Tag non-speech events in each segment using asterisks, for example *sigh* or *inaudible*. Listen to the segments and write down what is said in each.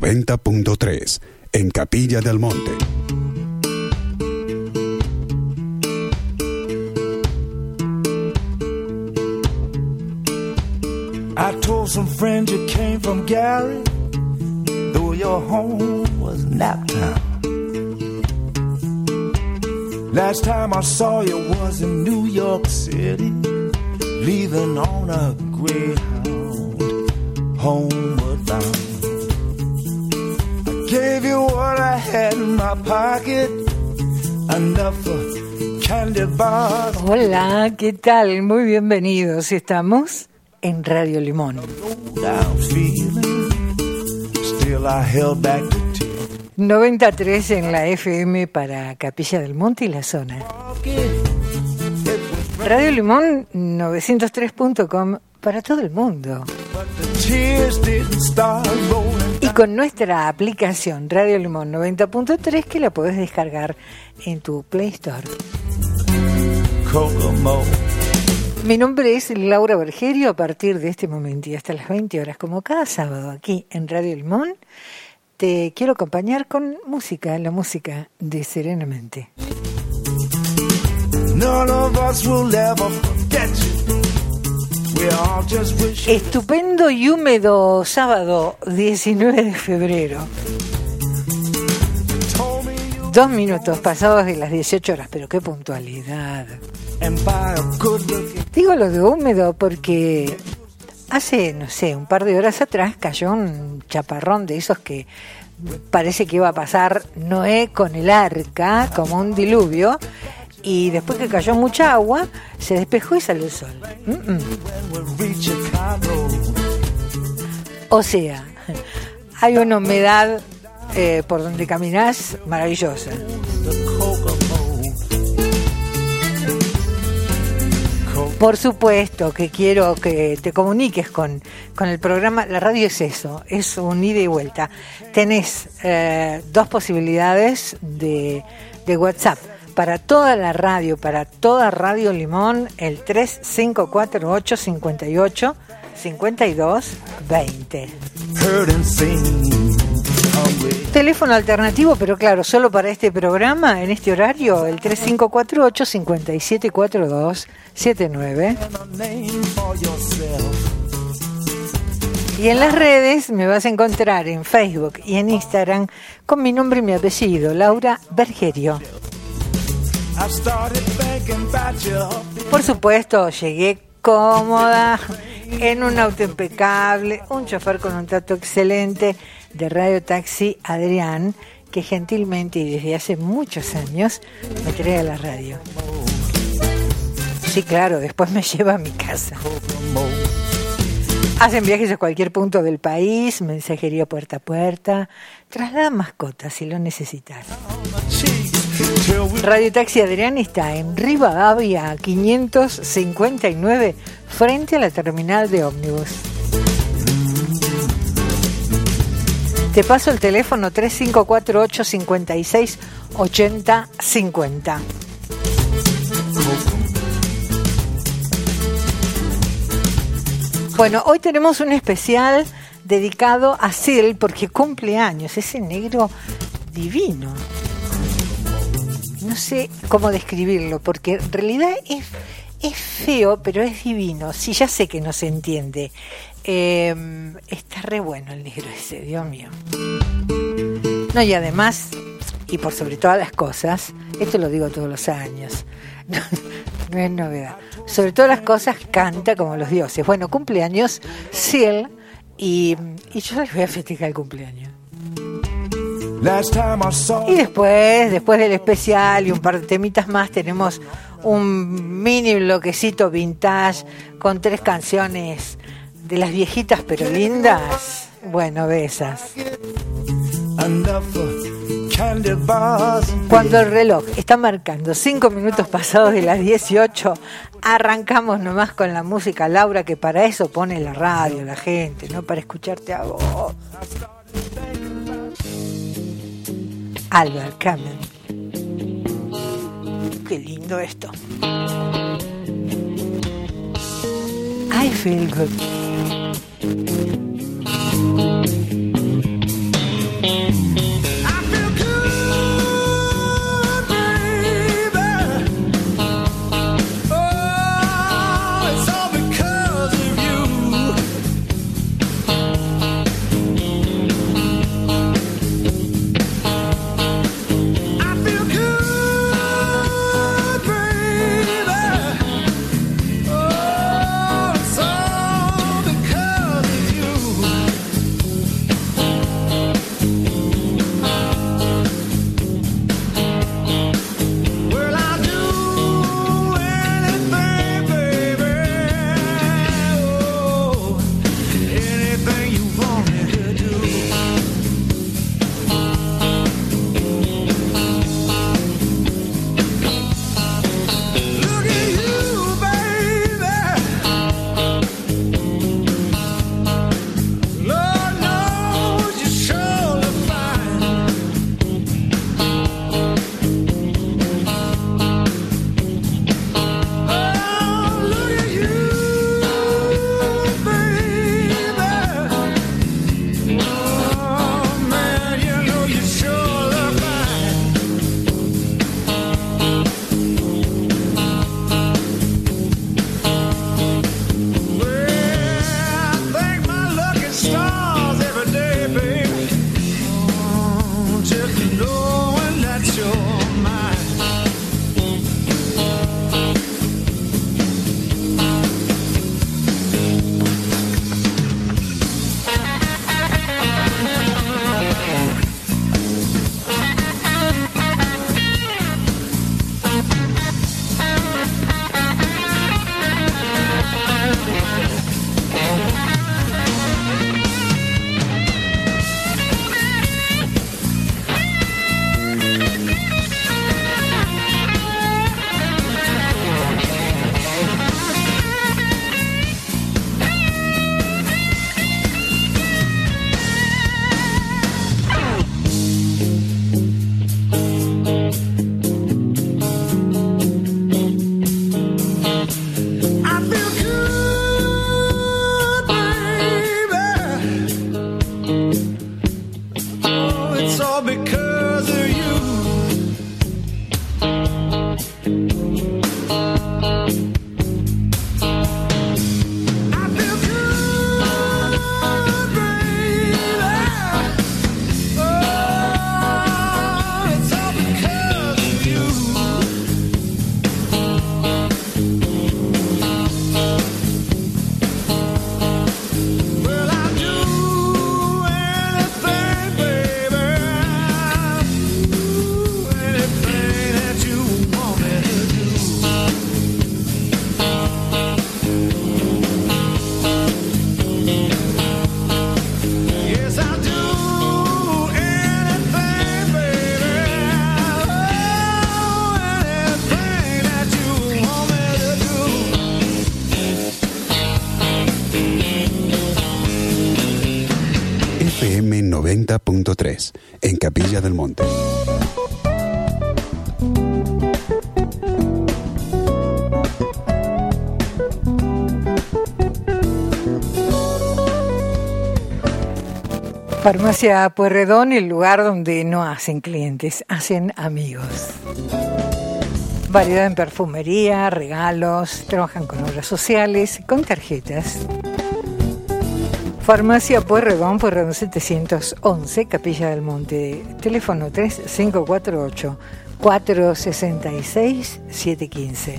90.3 en Capilla del Monte. I told some friends you came from Gary, though your home was Naptown. Last time I saw you was in New York City, leaving on a Greyhound, homeward bound. I gave you what I had in my pocket, enough for candy bars. Hola, ¿qué tal? Muy bienvenidos. Estamos en Radio Limón. down feeling. Still, I held back the tears. 93 en la FM para Capilla del Monte y la zona. Radio Limón 903.com para todo el mundo. But the tears con nuestra aplicación Radio Limón 90.3 que la podés descargar en tu Play Store. Kokomo. Mi nombre es Laura Bergerio. A partir de este momento y hasta las 20 horas, como cada sábado aquí en Radio Limón, te quiero acompañar con música, la música de Serenamente. None of us will ever forget you. Estupendo y húmedo sábado 19 de febrero. Dos minutos pasados de las 18 horas, pero qué puntualidad. Digo lo de húmedo porque hace, no sé, un par de horas atrás cayó un chaparrón de esos que parece que iba a pasar Noé con el arca, como un diluvio, y después que cayó mucha agua, se despejó y salió el sol. O sea, hay una humedad eh, por donde caminás maravillosa. Por supuesto que quiero que te comuniques con, con el programa. La radio es eso, es un ida y vuelta. Tenés eh, dos posibilidades de, de WhatsApp. Para toda la radio, para toda Radio Limón, el 3548 58 52 20. Heard and seen. Hungry. Teléfono alternativo, pero claro, solo para este programa, en este horario, el 3548 5742 79. And a name for yourself. Y en las redes me vas a encontrar en Facebook y en Instagram con mi nombre y mi apellido, Laura Bergerio. Por supuesto, llegué cómoda, en un auto impecable, un chofer con un trato excelente de Radio Taxi Adrián, que gentilmente y desde hace muchos años me trae a la radio. Sí, claro, después me *laughs* lleva a mi casa. Hacen viajes a cualquier punto del país, mensajería puerta a puerta, trasladan mascotas si lo necesitas. Radio Taxi Adrián está en Rivadavia 559 frente a la terminal de ómnibus. Te paso el teléfono 3548 56 80 50. Bueno, hoy tenemos un especial dedicado a Sil porque cumple años, ese negro divino no sé cómo describirlo, porque en realidad es, es feo, pero es divino. Sí, ya sé que no se entiende. Eh, está re bueno el negro ese, Dios mío. No, y además, y por sobre todas las cosas, esto lo digo todos los años, *laughs* no, no es novedad. Sobre todas las cosas canta como los dioses. Bueno, cumpleaños, Ciel, y, y yo les voy a festejar el cumpleaños. Y después, después del especial y un par de temitas más, tenemos un mini bloquecito vintage con tres canciones de las viejitas pero lindas. Bueno, de esas. enough for candy bars. Cuando el reloj está marcando cinco minutos pasados de las 18, arrancamos nomás con la música, Laura, que para eso pone la radio, la gente, no para escucharte a vos. Albert Cameron. Qué lindo esto. I feel good. FM 90.3 en Capilla del Monte. Farmacia Puerredón, el lugar donde no hacen clientes, hacen amigos. Variedad en perfumería, regalos, trabajan con obras sociales, con tarjetas. Farmacia Puerredón, Puerredón 711, Capilla del Monte. Teléfono 3548 466 715.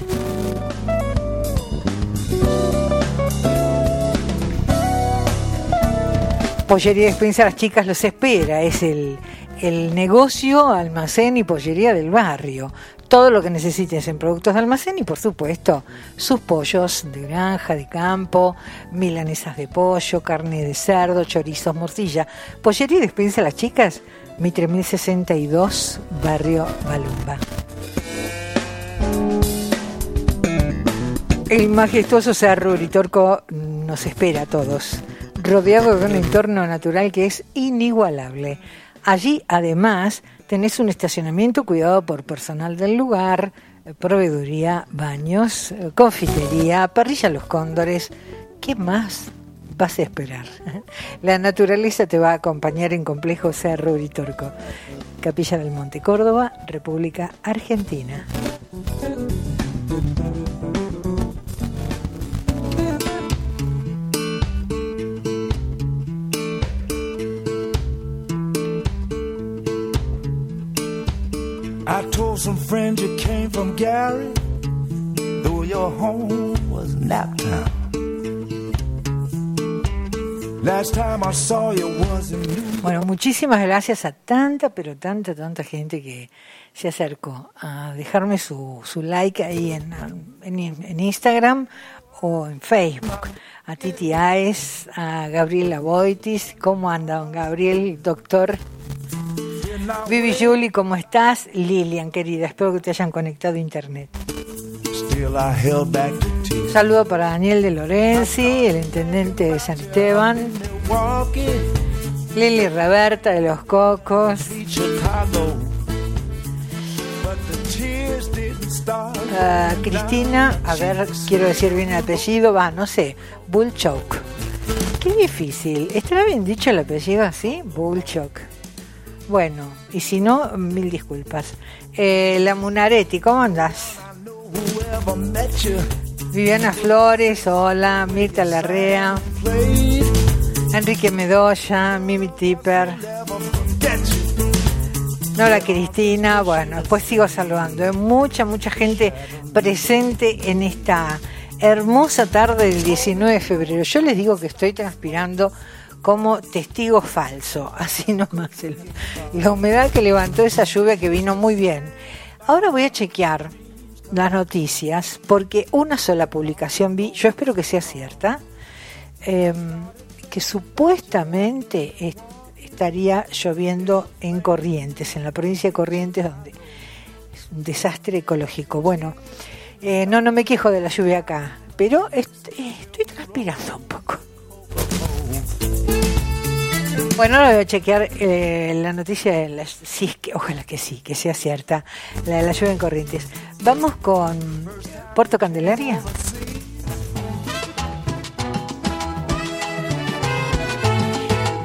Pollería Despensa Las Chicas los espera. Es el, el negocio, almacén y pollería del barrio. Todo lo que necesites en productos de almacén y por supuesto sus pollos de granja, de campo, milanesas de pollo, carne de cerdo, chorizos, morcilla. Pollería Despensa Las Chicas, Mitre 1062, Barrio Balumba. El majestuoso Cerro Uritorco nos espera a todos rodeado de un entorno natural que es inigualable. Allí, además, tenés un estacionamiento cuidado por personal del lugar, proveeduría, baños, confitería, parrilla Los Cóndores. ¿Qué más vas a esperar? *laughs* La naturaleza te va a acompañar en Complejo Cerro Uritorco. Capilla del Monte Córdoba, República Argentina. I told some friends you came from Gary, though your home was Naptown. Bueno, muchísimas gracias a tanta, pero tanta, tanta gente que se acercó a dejarme su, su like ahí en, en, en Instagram o en Facebook. A Titi Aes, a Gabriela Boitis. ¿Cómo anda, don Gabriel, doctor? Vivi Julie, ¿cómo estás? Lilian, querida, espero que te hayan conectado a internet. Tears. Saludo para Daniel de Lorenzi, el intendente de San Esteban. Lili Roberta de Los Cocos. Ah, Cristina, a ver, quiero decir bien el apellido, va, no sé, Bullchock. Qué difícil. ¿Estará bien dicho el apellido así? Bullchock. Bueno, y si no, mil disculpas. Eh, la Munaretti, ¿cómo andás? Viviana Flores, hola, Mirta Larrea, Enrique Medoya, Mimi Tipper. Nora Cristina, bueno, después sigo saludando. Hay mucha, mucha gente presente en esta hermosa tarde del 19 de febrero. Yo les digo que estoy transpirando como testigo falso, *laughs* así nomás. la humedad que levantó esa lluvia que vino muy bien. Ahora voy a chequear las noticias porque una sola publicación vi, yo espero que sea cierta, eh, que supuestamente est- estaría lloviendo en Corrientes, en la provincia de Corrientes, donde es un desastre ecológico. Bueno, eh, no, no me quejo de la lluvia acá, pero est- estoy transpirando un poco. Bueno, ahora voy a chequear eh, la noticia de las... Sí, que, ojalá que sí, que sea cierta, la de la lluvia en Corrientes. Vamos con Puerto Candelaria.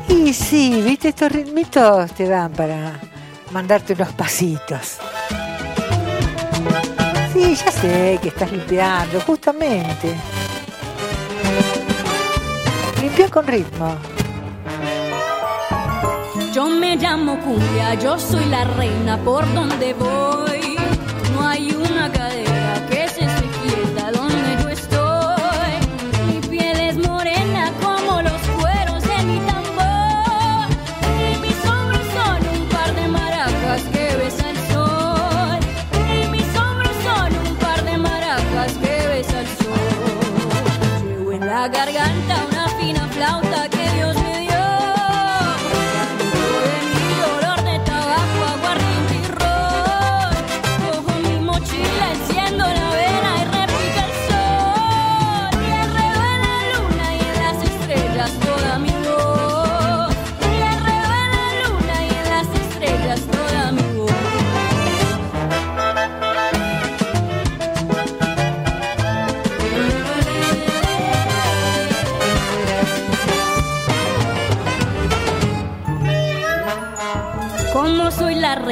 Y sí, viste, estos ritmitos te dan para mandarte unos pasitos. Sí, ya sé que estás limpiando, justamente. Limpia con ritmo. Yo me llamo cumbia, yo soy la reina por donde voy.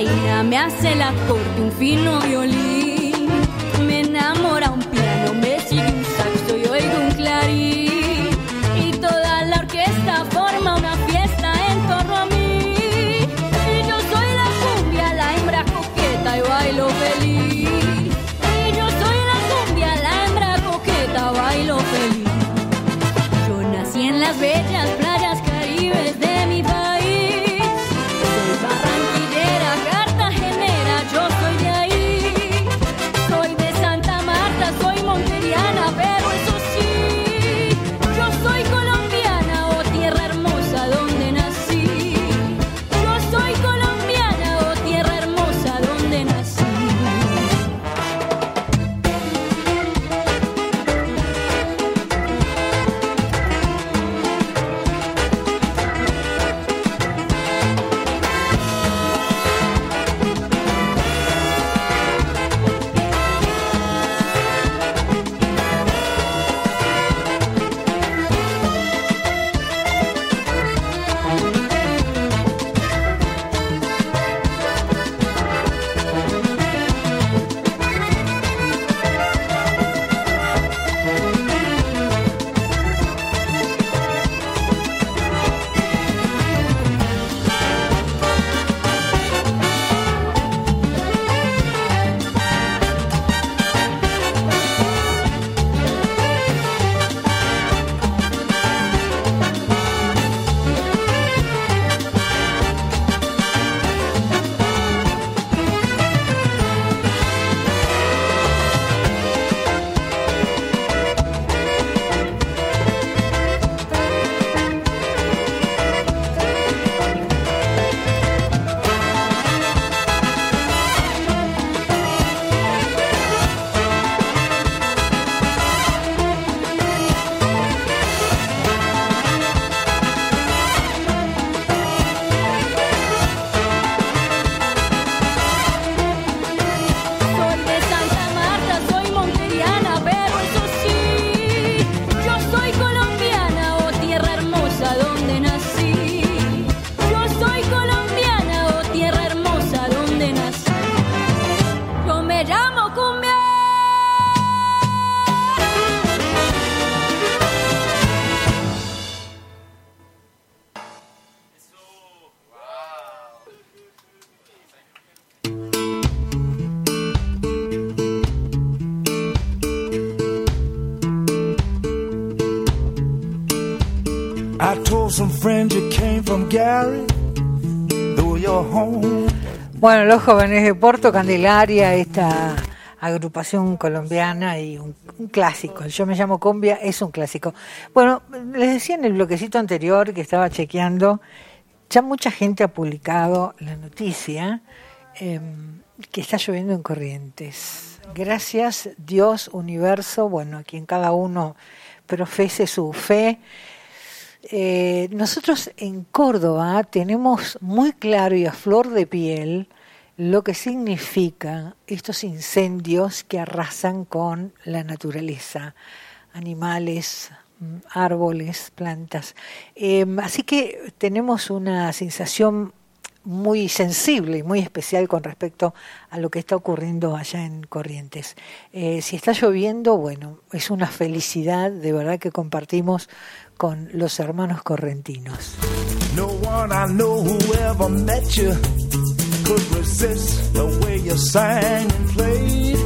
Me hace la corte un fino violín. Bueno, los jóvenes de Porto Candelaria, esta agrupación colombiana y un, clásico. Yo me llamo Cumbia, es un clásico. Bueno, les decía en el bloquecito anterior que estaba chequeando, ya mucha gente ha publicado la noticia eh, que está lloviendo en Corrientes. Gracias Dios, universo, bueno, a quien cada uno profese su fe. Eh, nosotros en Córdoba tenemos muy claro y a flor de piel lo que significa estos incendios que arrasan con la naturaleza, animales, mm, árboles, plantas. Eh, así que tenemos una sensación muy sensible y muy especial con respecto a lo que está ocurriendo allá en Corrientes. Eh, si está lloviendo, bueno, es una felicidad de verdad que compartimos con los hermanos correntinos. No one I know who ever met you could resist the way you sang and played.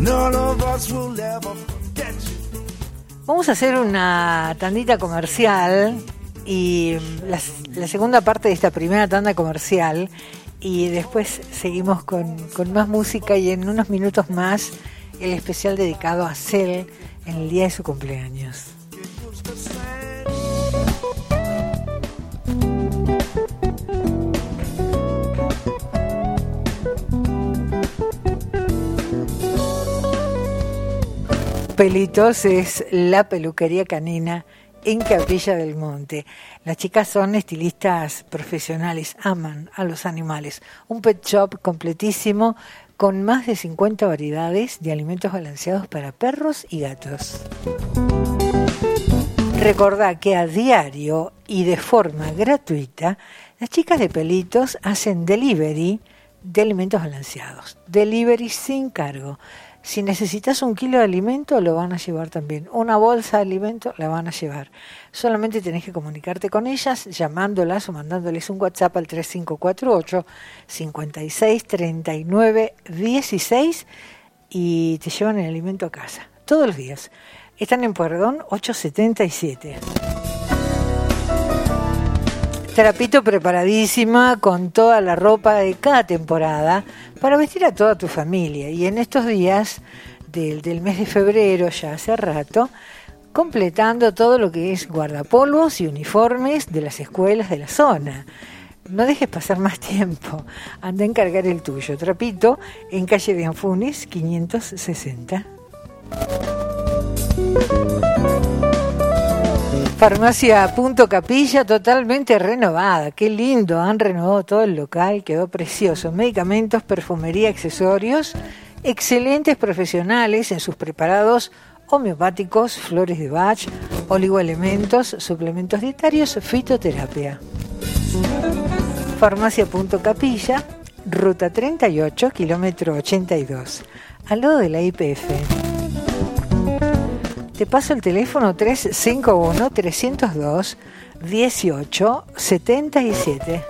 None of us will ever forget you. Vamos a hacer una tandita comercial y la, la segunda parte de esta primera tanda comercial y después seguimos con, con más música y en unos minutos más el especial dedicado a Cel en el día de su cumpleaños. Pelitos es la peluquería canina en Capilla del Monte. Las chicas son estilistas profesionales, aman a los animales. Un pet shop completísimo con más de 50 variedades de alimentos balanceados para perros y gatos. Recordá que a diario y de forma gratuita, las chicas de pelitos hacen delivery de alimentos balanceados. Delivery sin cargo. Si necesitas un kilo de alimento, lo van a llevar también. Una bolsa de alimento, la van a llevar. Solamente tenés que comunicarte con ellas llamándolas o mandándoles un WhatsApp al 3548 56 39 16 y te llevan el alimento a casa. Todos los días. Están en Puerdón 877. Trapito preparadísima con toda la ropa de cada temporada para vestir a toda tu familia. Y en estos días del, mes de febrero, ya hace rato, completando todo lo que es guardapolvos y uniformes de las escuelas de la zona. No dejes pasar más tiempo. Anda a encargar el tuyo. Trapito en calle de Anfunes 560. Farmacia Punto Capilla totalmente renovada. Qué lindo, han renovado todo el local, quedó precioso. Medicamentos, perfumería, accesorios, excelentes profesionales en sus preparados homeopáticos, flores de Bach, oligoelementos, suplementos dietarios, fitoterapia. Farmacia Punto Capilla, ruta 38, kilómetro 82, al lado de la IPF. Te paso el teléfono 351-302-1877.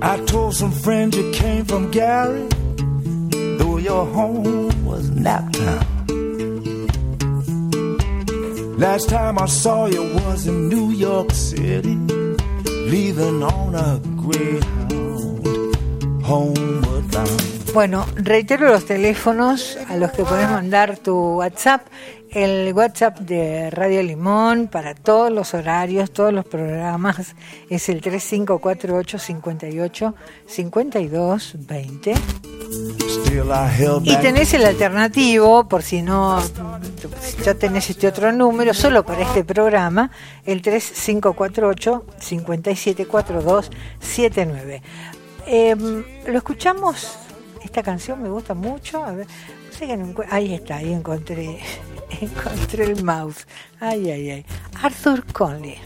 I told some friends you came from Gary, though your home was Naptown. Last time I saw you was in New York City, leaving on a Greyhound, homeward bound. Bueno, reitero los teléfonos a los que puedes mandar tu WhatsApp. El WhatsApp de Radio Limón para todos los horarios, todos los programas es el 3548 58 52 20. Still I held Y tenés el alternativo, por si no ya tenés este otro número, solo para este programa, el 3548 574279. Eh, lo escuchamos, esta canción me gusta mucho. A ver, no sé que no encuent- ahí está, ahí encontré, encontré el mouse. Ay, ay, ay. Arthur Conley.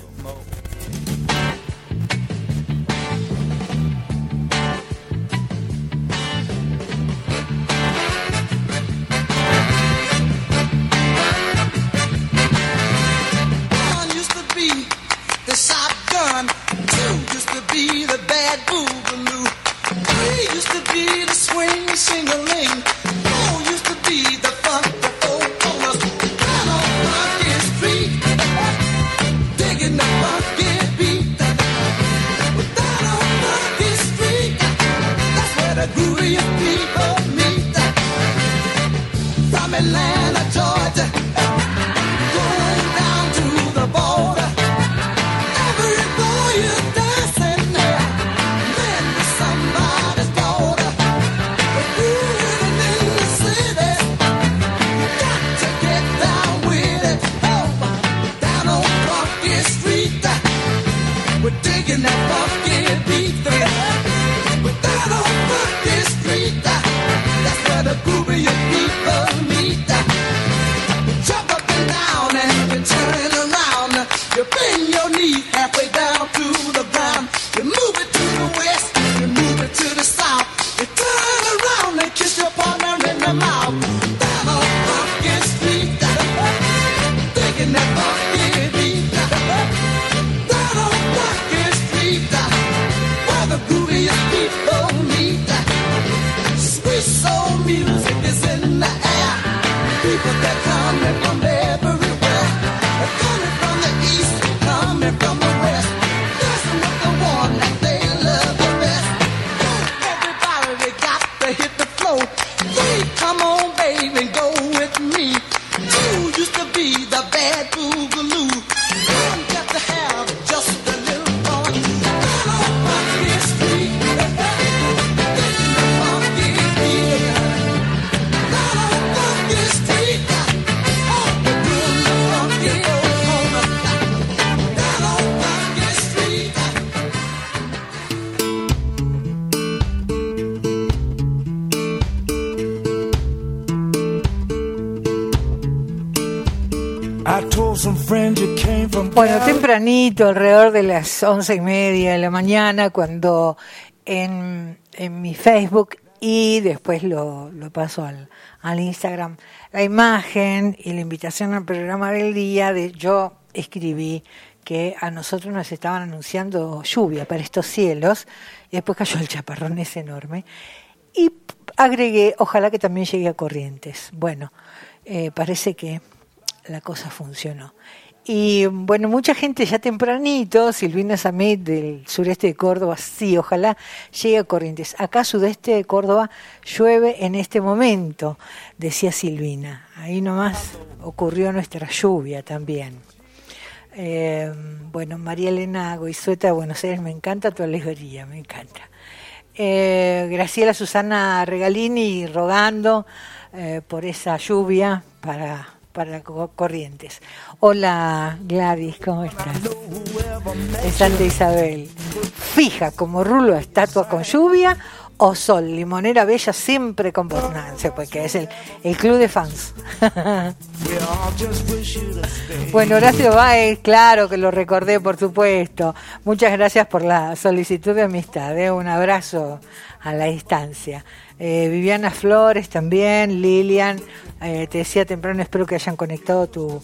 Tempranito, alrededor de las once y media de la mañana, cuando en, en mi Facebook y después lo, lo paso al, al Instagram, la imagen y la invitación al programa del día, de yo escribí que a nosotros nos estaban anunciando lluvia para estos cielos, y después cayó el chaparrón ese enorme, y agregué, ojalá que también llegue a Corrientes. Bueno, eh, parece que la cosa funcionó. Y bueno, mucha gente ya tempranito, Silvina Samet del sureste de Córdoba, sí, ojalá llegue a Corrientes. Acá sudeste de Córdoba llueve en este momento, decía Silvina. Ahí nomás ocurrió nuestra lluvia también. Eh, bueno, María Elena Goizueta de Buenos Aires, me encanta tu alegoría, me encanta. Eh, Graciela Susana Regalini rogando eh, por esa lluvia para para Corrientes. Hola Gladys, ¿cómo estás? De Santa Isabel. Fija como rulo estatua con lluvia o sol, limonera bella siempre con bornancia, porque es el, el club de fans. *laughs* bueno, Horacio Baez, claro que lo recordé, por supuesto. Muchas gracias por la solicitud de amistad. ¿eh? Un abrazo a la distancia. Eh, Viviana Flores también, Lilian, eh, te decía temprano, espero que hayan conectado tu,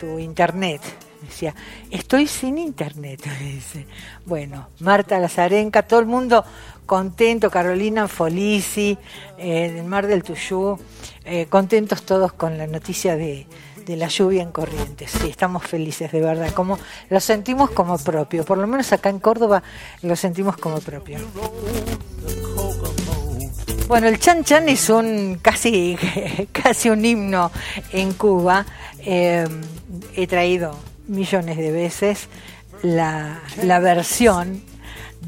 tu internet. Decía, estoy sin internet. *laughs* Bueno, Marta Lazarenca, todo el mundo contento, Carolina Folisi, eh, del Mar del Tuyú, eh, contentos todos con la noticia de, de la lluvia en Corrientes. Sí, estamos felices, de verdad. Como lo sentimos como propio. Por lo menos acá en Córdoba lo sentimos como propio. Bueno, el chan chan es un casi, *laughs* casi un himno en Cuba. Eh, he traído millones de veces la, la versión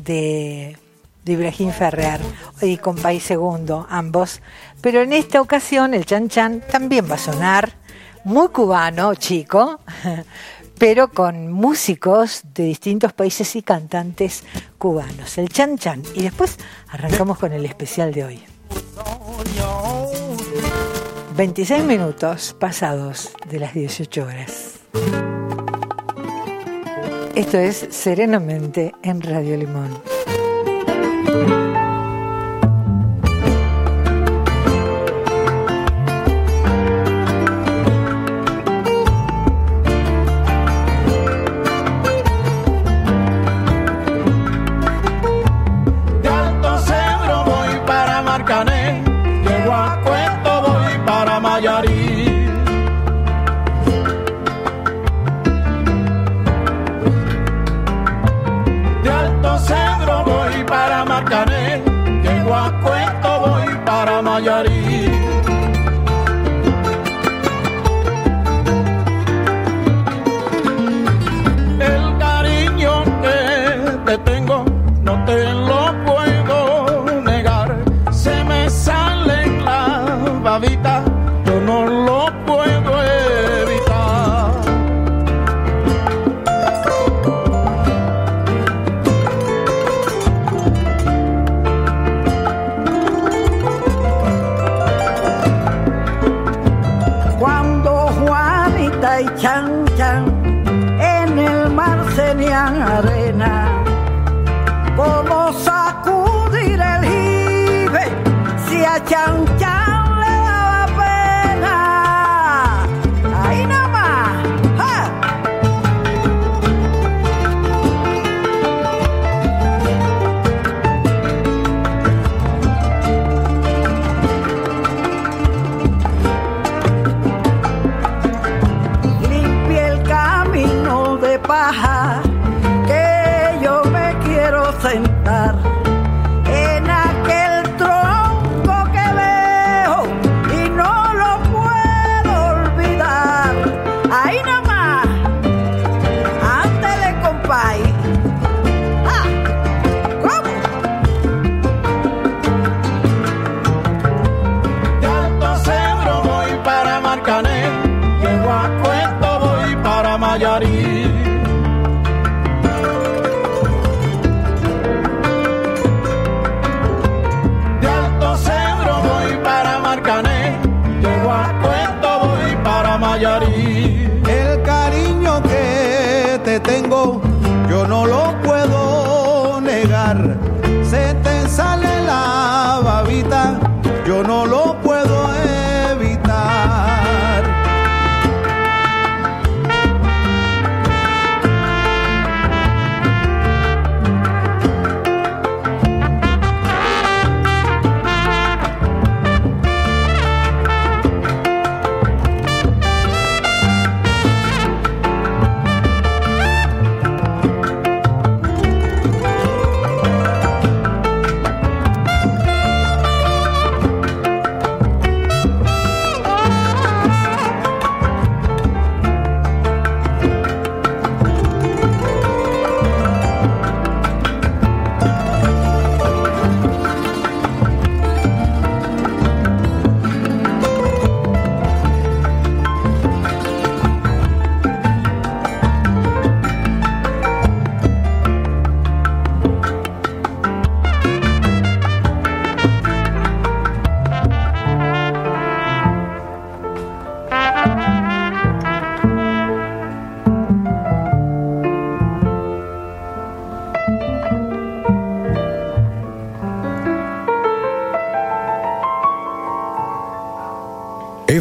de, de Ibrahim Ferrer y con País Segundo, ambos. Pero en esta ocasión el chan chan también va a sonar muy cubano, chico, *laughs* pero con músicos de distintos países y cantantes cubanos. El chan chan. Y después arrancamos con el especial de hoy. 26 minutos pasados de las 18 horas. Esto es Serenamente en Radio Limón. can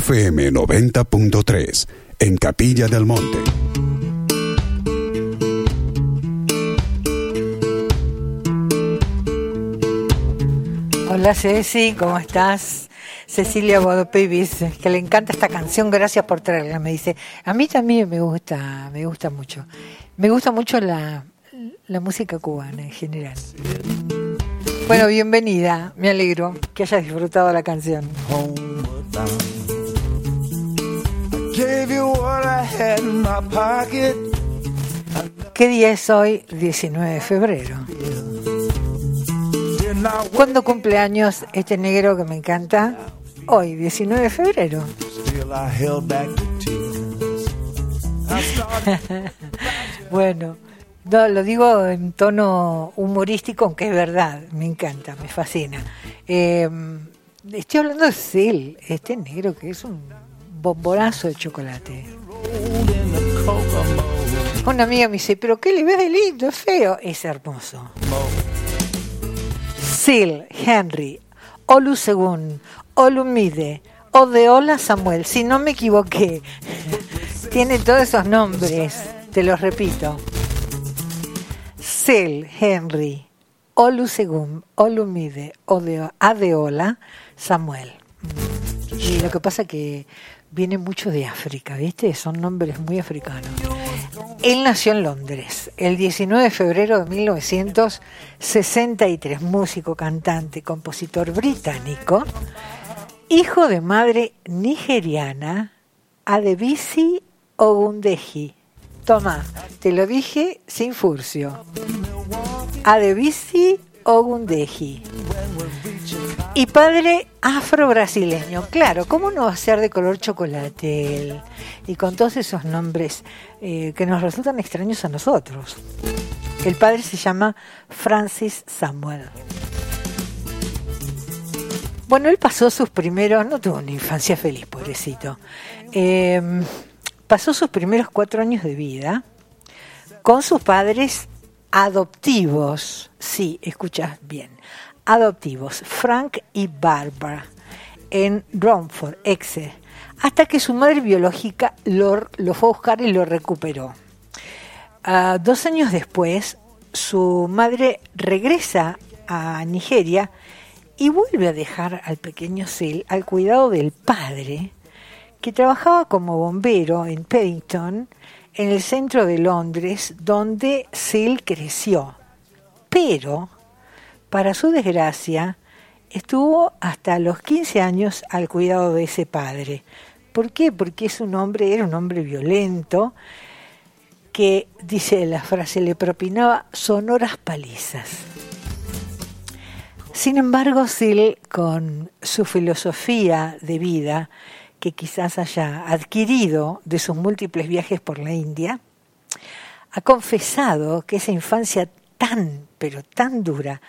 FM 90.3 en Capilla del Monte. Hola Ceci, ¿cómo estás? Cecilia Bodopevis, que le encanta esta canción, gracias por traerla, me dice. A mí también me gusta, me gusta mucho. Me gusta mucho la, la música cubana en general. Bueno, bienvenida, me alegro que hayas disfrutado la canción. ¿Qué día es hoy? 19 de febrero. ¿Cuándo cumple años este negro que me encanta? Hoy, 19 de febrero. *laughs* Bueno, no, lo digo en tono humorístico, aunque es verdad, me encanta, me fascina. Eh, estoy hablando de Sil, este negro que es un bombonazo de chocolate. Una amiga me dice, pero ¿qué le ves de lindo? Es feo. Es hermoso. Sil, Henry, Olusegun, Olumide, Odeola Samuel, si no me equivoqué. *laughs* Tiene todos esos nombres, te los repito. Sil, Henry, Olusegun, Olumide, Odeo- Adeola Samuel. Y lo que pasa que viene mucho de África, ¿viste? Son nombres muy africanos. Él nació en Londres el 19 de febrero de 1963, músico, cantante, compositor británico, hijo de madre nigeriana, Adebisi Ogundeji. Toma, te lo dije sin furcio. Adebisi Ogundeji. Y padre afro-brasileño. Claro, ¿cómo no va a ser de color chocolate? Y con todos esos nombres eh, que nos resultan extraños a nosotros. El padre se llama Francis Samuel. Bueno, él pasó sus primeros, no tuvo una infancia feliz, pobrecito. Eh, pasó sus primeros cuatro años de vida con sus padres adoptivos. Sí, escuchas bien. Adoptivos, Frank y Barbara, en Romford, Exeter, hasta que su madre biológica lo, lo fue a buscar y lo recuperó. Ah, dos años después, su madre regresa a Nigeria y vuelve a dejar al pequeño Sil al cuidado del padre, que trabajaba como bombero en Paddington, en el centro de Londres, donde Sil creció. Pero, para su desgracia, estuvo hasta los 15 años al cuidado de ese padre. ¿Por qué? Porque es un hombre, era un hombre violento, que, dice la frase, le propinaba sonoras palizas. Sin embargo, Sil, con su filosofía de vida, que quizás haya adquirido de sus múltiples viajes por la India, ha confesado que esa infancia tan, pero tan dura,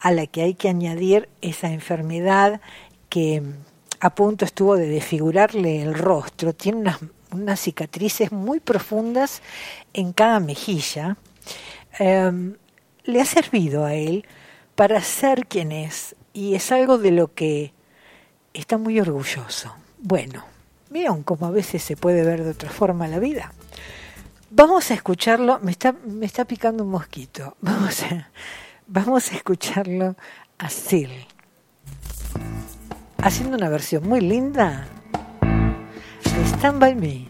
a la que hay que añadir esa enfermedad que a punto estuvo de desfigurarle el rostro, tiene unas, cicatrices muy profundas en cada mejilla, eh, le ha servido a él para ser quien es y es algo de lo que está muy orgulloso. Bueno, vieron cómo a veces se puede ver de otra forma la vida. Vamos a escucharlo, me está, me está picando un mosquito. *laughs* Vamos a, vamos a escucharlo a Sil. Haciendo una versión muy linda de Stand By Me.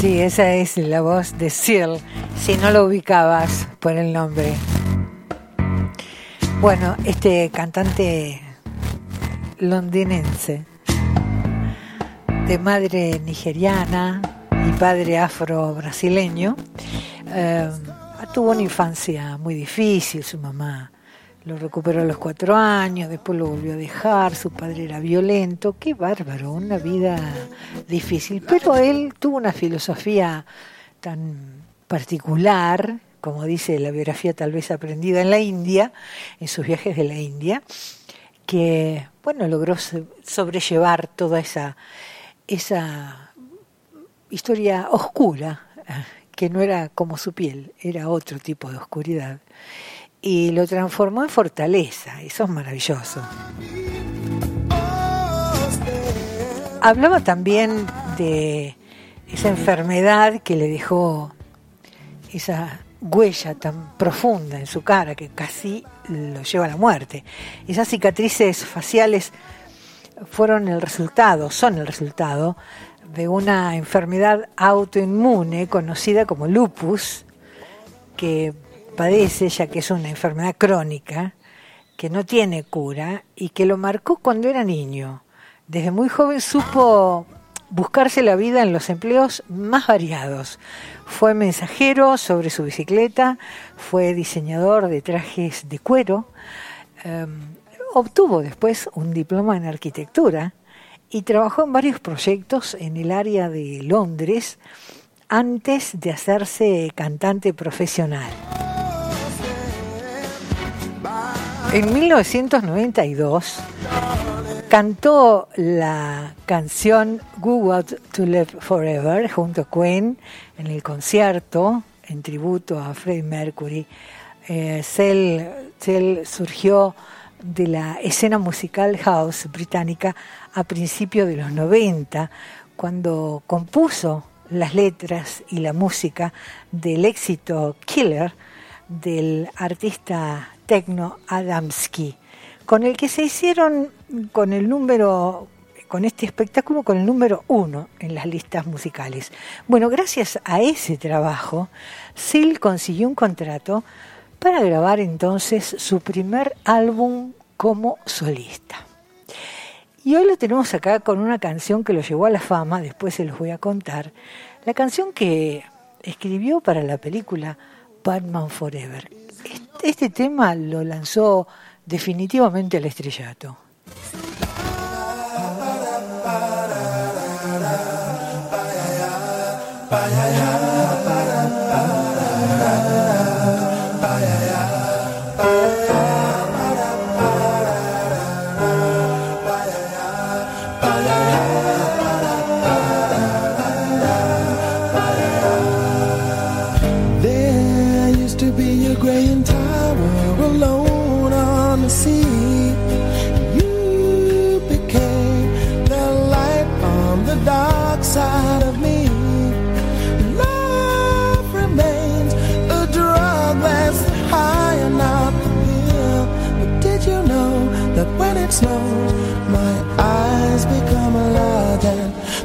Sí, esa es la voz de Seal, si no lo ubicabas por el nombre. Bueno, este cantante londinense, de madre nigeriana y padre afro-brasileño, eh, tuvo una infancia muy difícil, su mamá lo recuperó a los cuatro años, después lo volvió a dejar, su padre era violento, qué bárbaro, una vida difícil, pero él tuvo una filosofía tan particular, como dice la biografía tal vez aprendida en la India, en sus viajes de la India, que bueno, logró so- sobrellevar toda esa, esa historia oscura, eh, que no era como su piel, era otro tipo de oscuridad, y lo transformó en fortaleza, eso es maravilloso. Hablaba también de esa enfermedad que le dejó esa huella tan profunda en su cara que casi lo lleva a la muerte. Esas cicatrices faciales fueron el resultado, son el resultado de una enfermedad autoinmune conocida como lupus, que padece ya que es una enfermedad crónica, que no tiene cura y que lo marcó cuando era niño. Desde muy joven supo buscarse la vida en los empleos más variados. Fue mensajero sobre su bicicleta, fue diseñador de trajes de cuero, eh, obtuvo después un diploma en arquitectura y trabajó en varios proyectos en el área de Londres antes de hacerse cantante profesional. En 1992 cantó la canción Who Want to Live Forever junto a Queen en el concierto en tributo a Freddie Mercury. Eh, Cell, Cell surgió de la escena musical house británica a principios de los 90, cuando compuso las letras y la música del éxito Killer del artista techno Adamski, con el que se hicieron con el número con este espectáculo con el número uno en las listas musicales. Bueno, gracias a ese trabajo, Sil consiguió un contrato para grabar entonces su primer álbum como solista. Y hoy lo tenemos acá con una canción que lo llevó a la fama, después se los voy a contar, la canción que escribió para la película Batman Forever. Este, este, tema lo lanzó definitivamente el estrellato.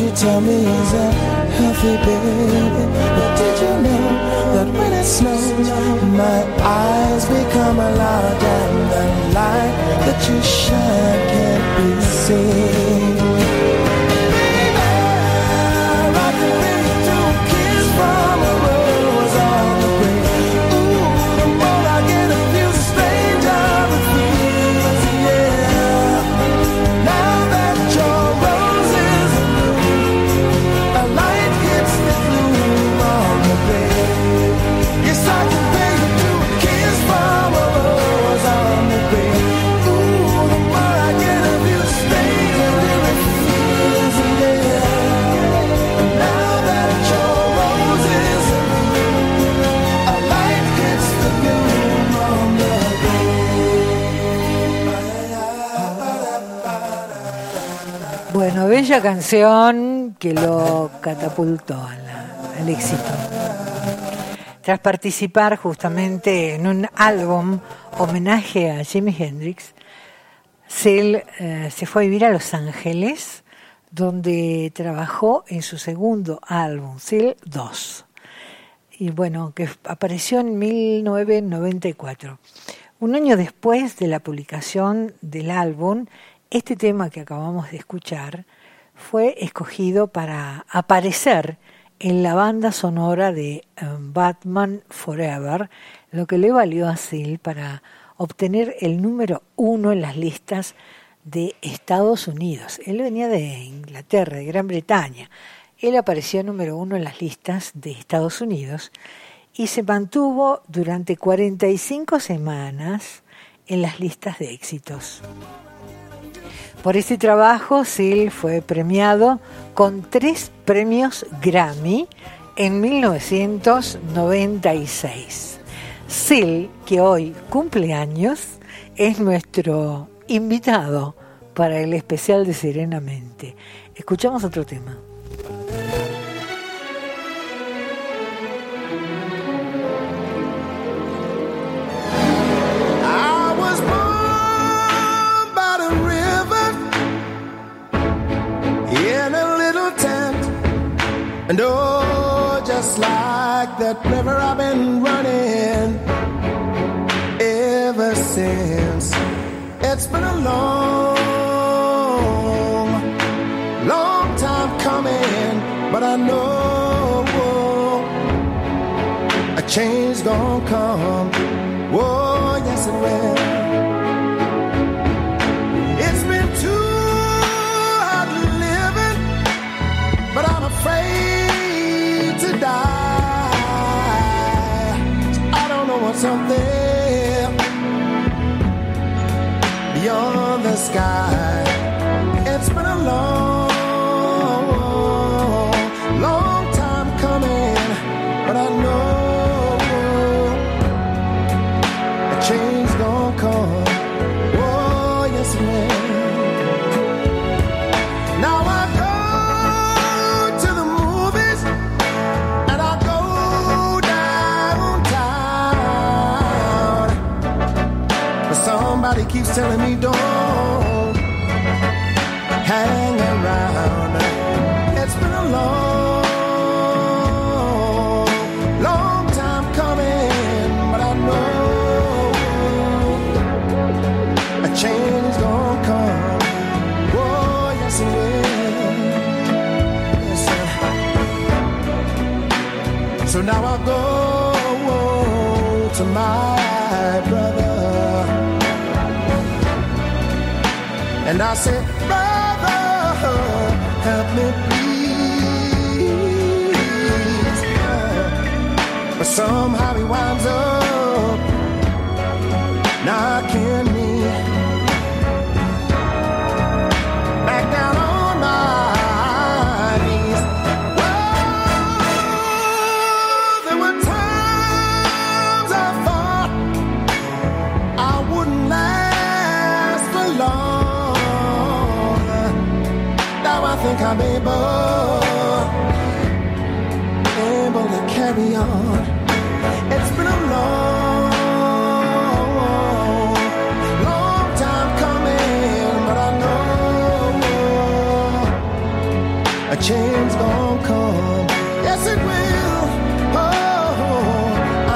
You tell me is that healthy, baby? But did you know that when it snows, my eyes become large and the light that you shine can't be seen? Bella canción que lo catapultó al éxito. Tras participar justamente en un álbum homenaje a Jimi Hendrix, Seal eh, se fue a vivir a Los Ángeles, donde trabajó en su segundo álbum, Seal 2. Y bueno, que apareció en 1994. Un año después de la publicación del álbum, este tema que acabamos de escuchar fue escogido para aparecer en la banda sonora de eh, Batman Forever, lo que le valió a Seal para obtener el número uno en las listas de Estados Unidos. Él venía de Inglaterra, de Gran Bretaña, él apareció número uno en las listas de Estados Unidos y se mantuvo durante 45 semanas en las listas de éxitos. Por este trabajo, Seal fue premiado con tres premios Grammy en 1996. Seal, que hoy cumple años, es nuestro invitado para el especial de Serenamente. Escuchamos otro tema. And oh, just like that river, I've been running ever since. It's been a long, long time coming, but I know a change gonna come. Telling me don't and I'm able, able to carry on. It's been a long, long time coming, but I know a change gonna come. Yes, it will. Oh,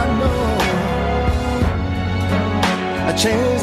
I know a change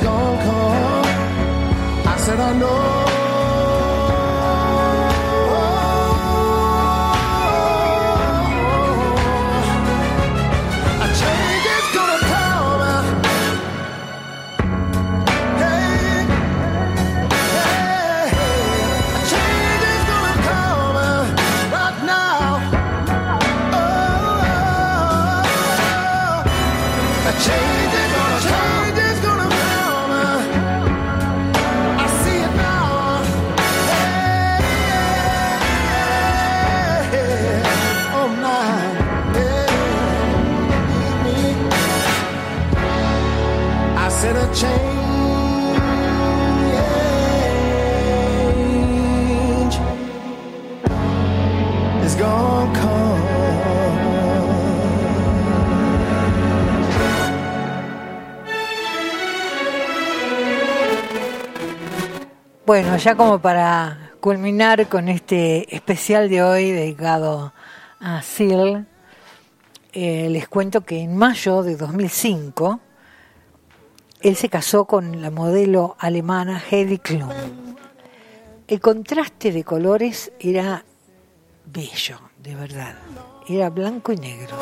Bueno, ya como para culminar con este especial de hoy dedicado a Seal, eh, les cuento que en mayo de 2005 él se casó con la modelo alemana Heidi Klum. El contraste de colores era bello, de verdad. Era blanco y negro.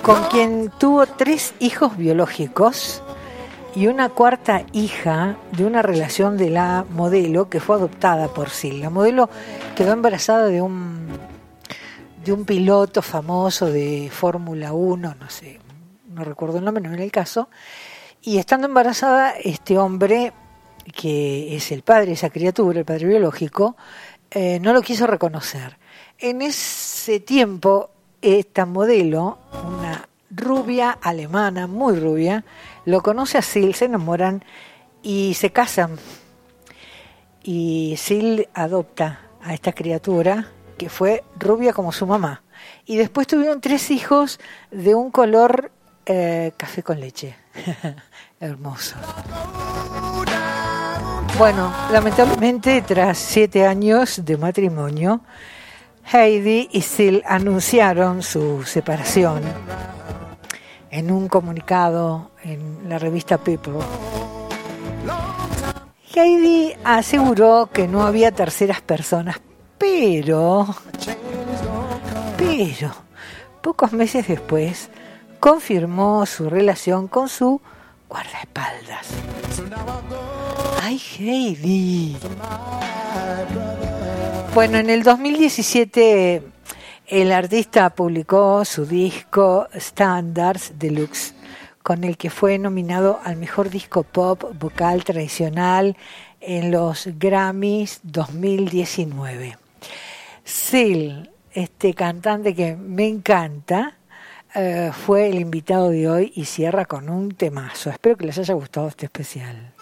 Con quien tuvo tres hijos biológicos y una cuarta hija de una relación de la modelo que fue adoptada por Sil. La modelo quedó embarazada de un, de un piloto famoso de Fórmula 1, no sé, no recuerdo el nombre, no era el caso, y estando embarazada, este hombre, que es el padre de esa criatura, el padre biológico, eh, no lo quiso reconocer. En ese tiempo, esta modelo, una rubia alemana, muy rubia, lo conoce a Sil, se enamoran y se casan. Y Sil adopta a esta criatura que fue rubia como su mamá. Y después tuvieron tres hijos de un color eh, café con leche. *laughs* Hermoso. Bueno, lamentablemente, tras siete años de matrimonio, Heidi y Sil anunciaron su separación en un comunicado en la revista People. Heidi aseguró que no había terceras personas, pero, pero, pocos meses después, confirmó su relación con su guardaespaldas. ¡Ay, Heidi! Bueno, en el 2017 el artista publicó su disco Standards Deluxe, con el que fue nominado al mejor disco pop vocal tradicional en los Grammys 2019. Sil, este cantante que me encanta, eh, fue el invitado de hoy y cierra con un temazo. Espero que les haya gustado este especial.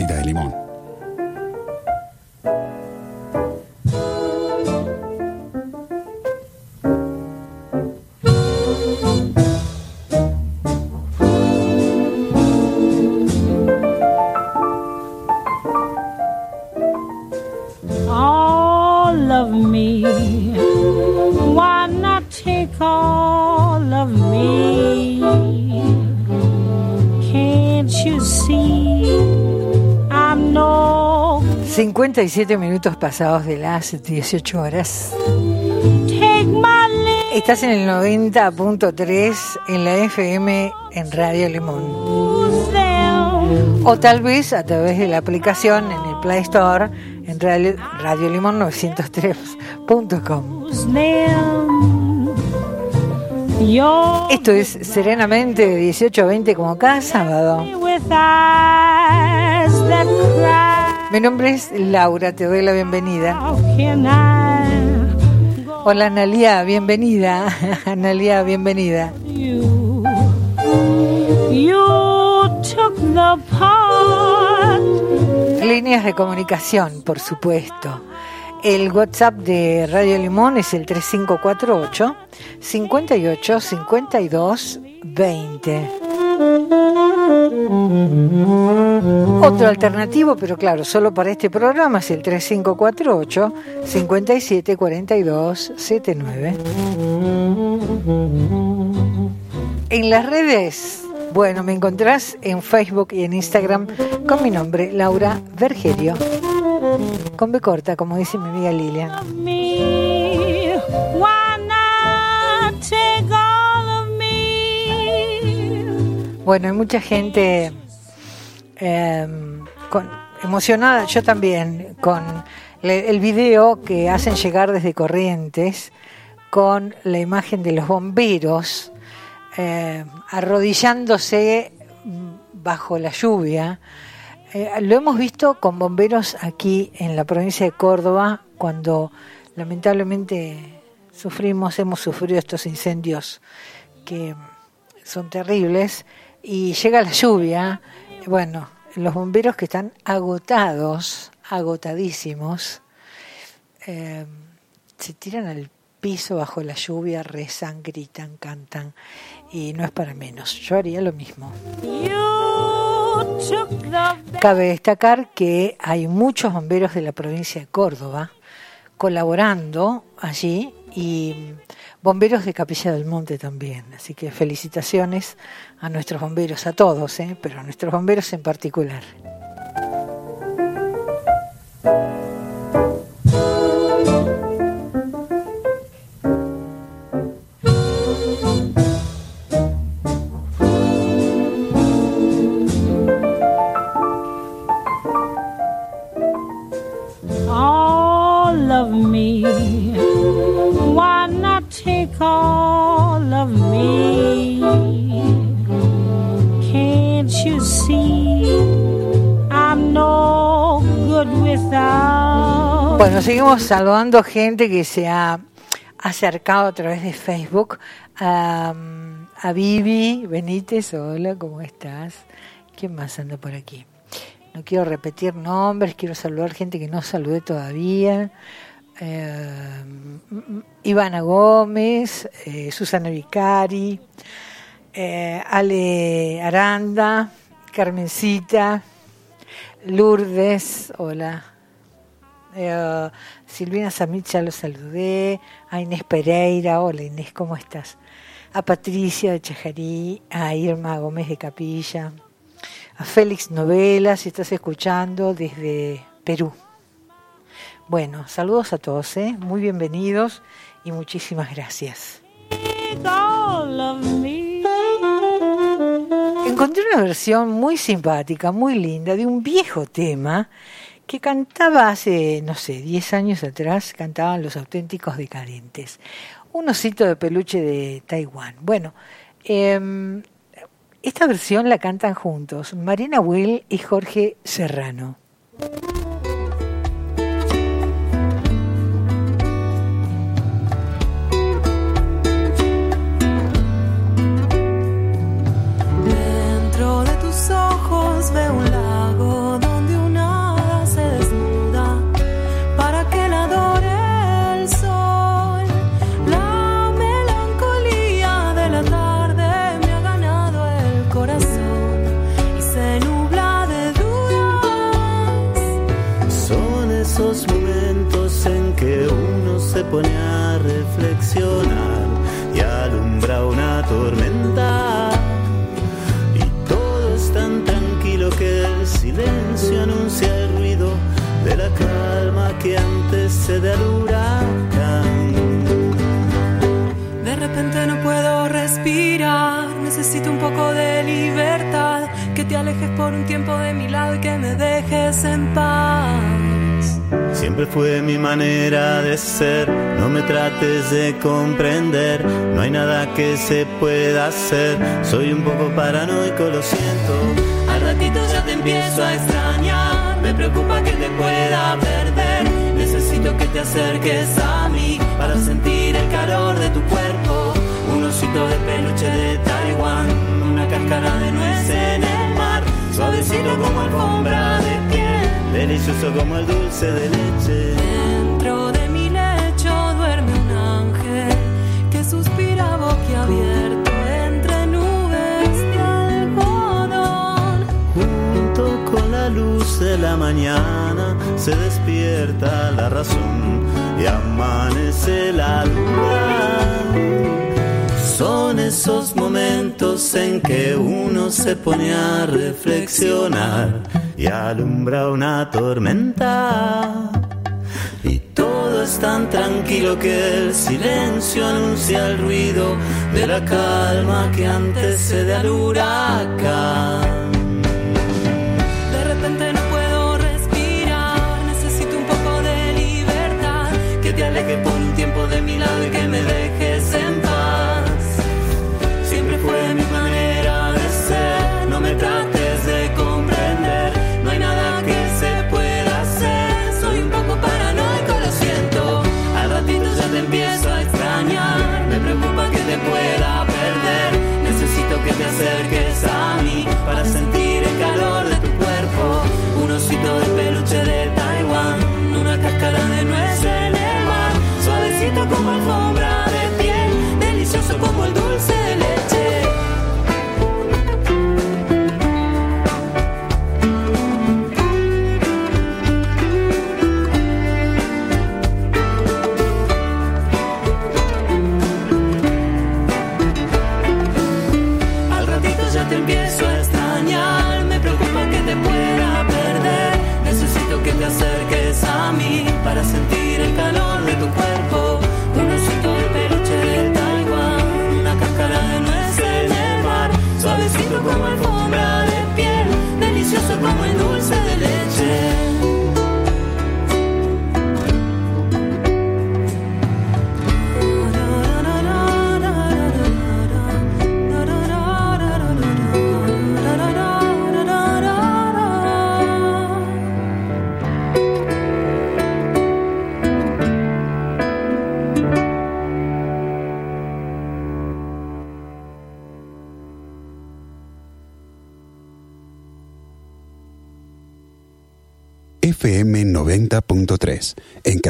Unas de limón. all of me. Why not take all of me? Can't you see 57 minutos pasados de las 18 horas. Estás en el 90.3 en la FM en Radio Limón. O tal vez a través de la aplicación en el Play Store en Radio, Radio Limón 903.com. them. You're Esto es Serenamente de 18 a 20 como cada sábado. Mi nombre es Laura, te doy la bienvenida. Hola Analia, bienvenida. *laughs* Analia, bienvenida. Líneas de comunicación, por supuesto. El WhatsApp de Radio Limón es el 3548 58 52 20. Otro alternativo, pero claro, solo para este programa es el 3548 57 42 79. En las redes, bueno, me encontrás en Facebook y en Instagram con mi nombre, Laura Vergerio. Con B corta, como dice mi amiga Lilian. Bueno, hay mucha gente con- emocionada, yo también, con el video que hacen llegar desde Corrientes con la imagen de los bomberos eh, arrodillándose mm, bajo la lluvia. Eh, lo hemos visto con bomberos aquí en la provincia de Córdoba cuando lamentablemente sufrimos, hemos sufrido estos incendios que son terribles y llega la lluvia, bueno, los bomberos que están agotados, agotadísimos, eh, se tiran al piso bajo la lluvia, rezan, gritan, cantan y no es para menos. Yo haría lo mismo. Cabe destacar que hay muchos bomberos de la provincia de Córdoba colaborando allí y bomberos de Capilla del Monte también. Así que felicitaciones a nuestros bomberos, a todos, ¿eh? pero a nuestros bomberos en particular. Bueno, seguimos saludando gente que se ha acercado a través de Facebook. A, Vivi Benítez, hola, ¿cómo estás? ¿Quién más anda por aquí? No quiero repetir nombres, quiero saludar gente que no saludé todavía. Eh, Ivana Gómez, eh, Susana Vicari, eh, Ale Aranda, Carmencita, Lourdes, hola. Eh, Silvina Samit ya lo saludé, a Inés Pereira, hola Inés, ¿cómo estás? A Patricia de Chajarí, a Irma Gómez de Capilla, a Félix Novela, si estás escuchando desde Perú. Bueno, saludos a todos, ¿eh? muy bienvenidos y muchísimas gracias. Encontré una versión muy simpática, muy linda, de un viejo tema que cantaba hace, no sé, 10 años atrás, cantaban los auténticos decadentes. Un osito de peluche de Taiwán. Bueno, em, esta versión la cantan juntos Marina Will y Jorge Serrano. Que antecede al huracán. De repente no puedo respirar, necesito un poco de libertad, que te alejes por un tiempo de mi lado y que me dejes en paz. Siempre fue mi manera de ser, no me trates de comprender, no hay nada que se pueda hacer, soy un poco paranoico, lo siento. Al ratito ya te empiezo a extrañar, me preocupa que te pueda perder, te acerques a mí para sentir el calor de tu cuerpo, un osito de peluche de Taiwán, una cáscara de nuez en el mar, suavecito como alfombra de piel Delicioso como el dulce de leche. Dentro de mi lecho duerme un ángel que suspira boquiabierto luz de la mañana se despierta la razón y amanece la luna. Son esos momentos en que uno se pone a reflexionar y alumbra una tormenta. Y todo es tan tranquilo que el silencio anuncia el ruido de la calma que antecede al huracán.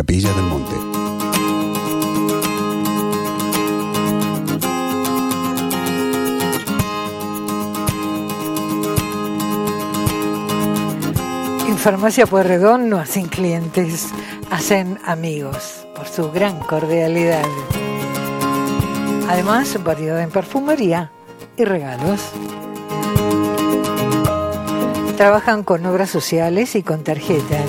Capilla del Monte. En Farmacia Pueyrredón no hacen clientes, hacen amigos por su gran cordialidad. Además, variedad en perfumería y regalos. Trabajan con obras sociales y con tarjetas.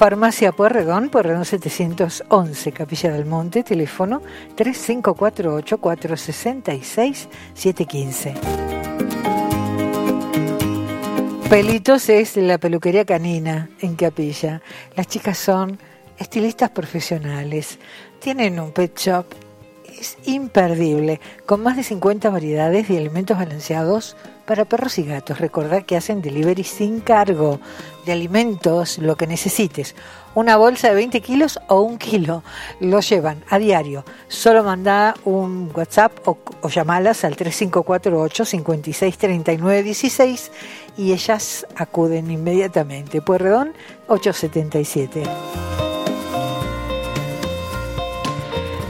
Farmacia Pueyrredón, Pueyrredón 711, Capilla del Monte, teléfono 3548 466 715. Pelitos es la peluquería canina en Capilla. Las chicas son estilistas profesionales. Tienen un pet shop. Es imperdible, con más de 50 variedades de alimentos balanceados para perros y gatos. Recordad que hacen delivery sin cargo de alimentos, lo que necesites. Una bolsa de 20 kilos o un kilo. Lo llevan a diario. Solo manda un WhatsApp o, o llamalas al 3548 56 39 16 y ellas acuden inmediatamente. Pueyrredón 877.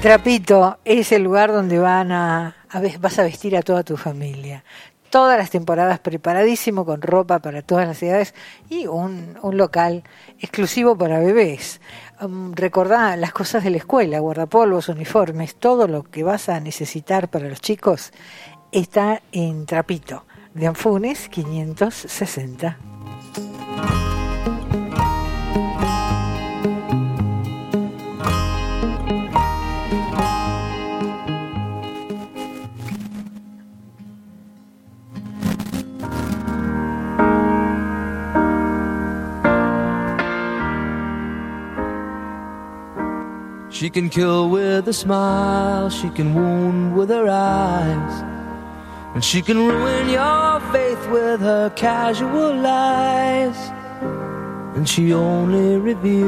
Trapito es el lugar donde van a, vas a vestir a toda tu familia. Todas las temporadas preparadísimo con ropa para todas las edades y un, un local exclusivo para bebés. Um, recordá las cosas de la escuela, guardapolvos, uniformes, todo lo que vas a necesitar para los chicos está en Trapito, de Anfunes 560. She can kill with a smile, she can wound with her eyes, and she can ruin your faith with her casual lies, and she only reveals.